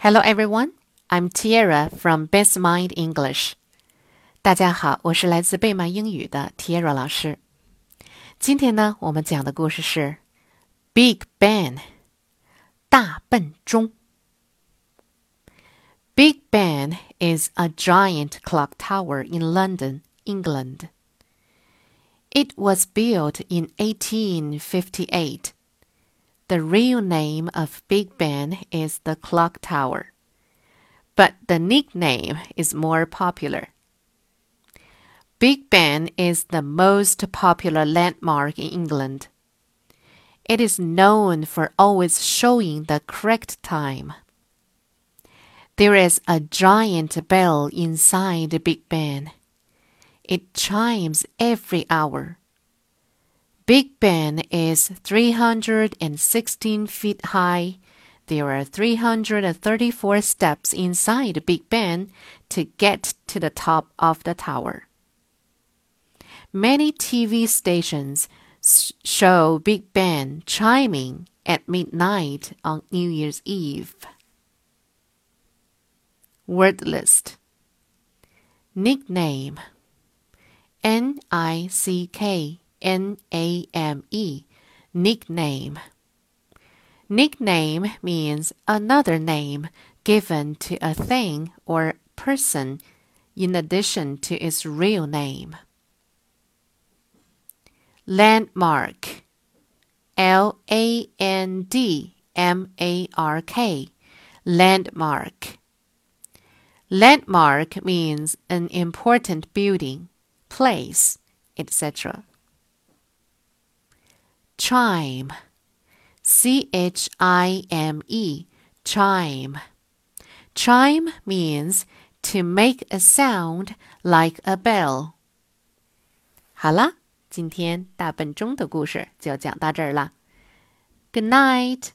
Hello everyone, I'm Tiara from Best Mind English. 大家好，我是来自贝曼英语的 Tiara 老师。今天呢，我们讲的故事是 Big Ben 大笨钟。Big Ben is a giant clock tower in London, England. It was built in 1858 the real name of Big Ben is the Clock Tower, but the nickname is more popular. Big Ben is the most popular landmark in England. It is known for always showing the correct time. There is a giant bell inside Big Ben. It chimes every hour. Big Ben is 316 feet high. There are 334 steps inside Big Ben to get to the top of the tower. Many TV stations show Big Ben chiming at midnight on New Year's Eve. Word list Nickname N I C K N A M E, nickname. Nickname means another name given to a thing or person in addition to its real name. Landmark L A N D M A R K Landmark Landmark means an important building, place, etc chime, C H I M E, chime. Chime means to make a sound like a bell. 好了，今天大笨钟的故事就讲到这儿了。Good night.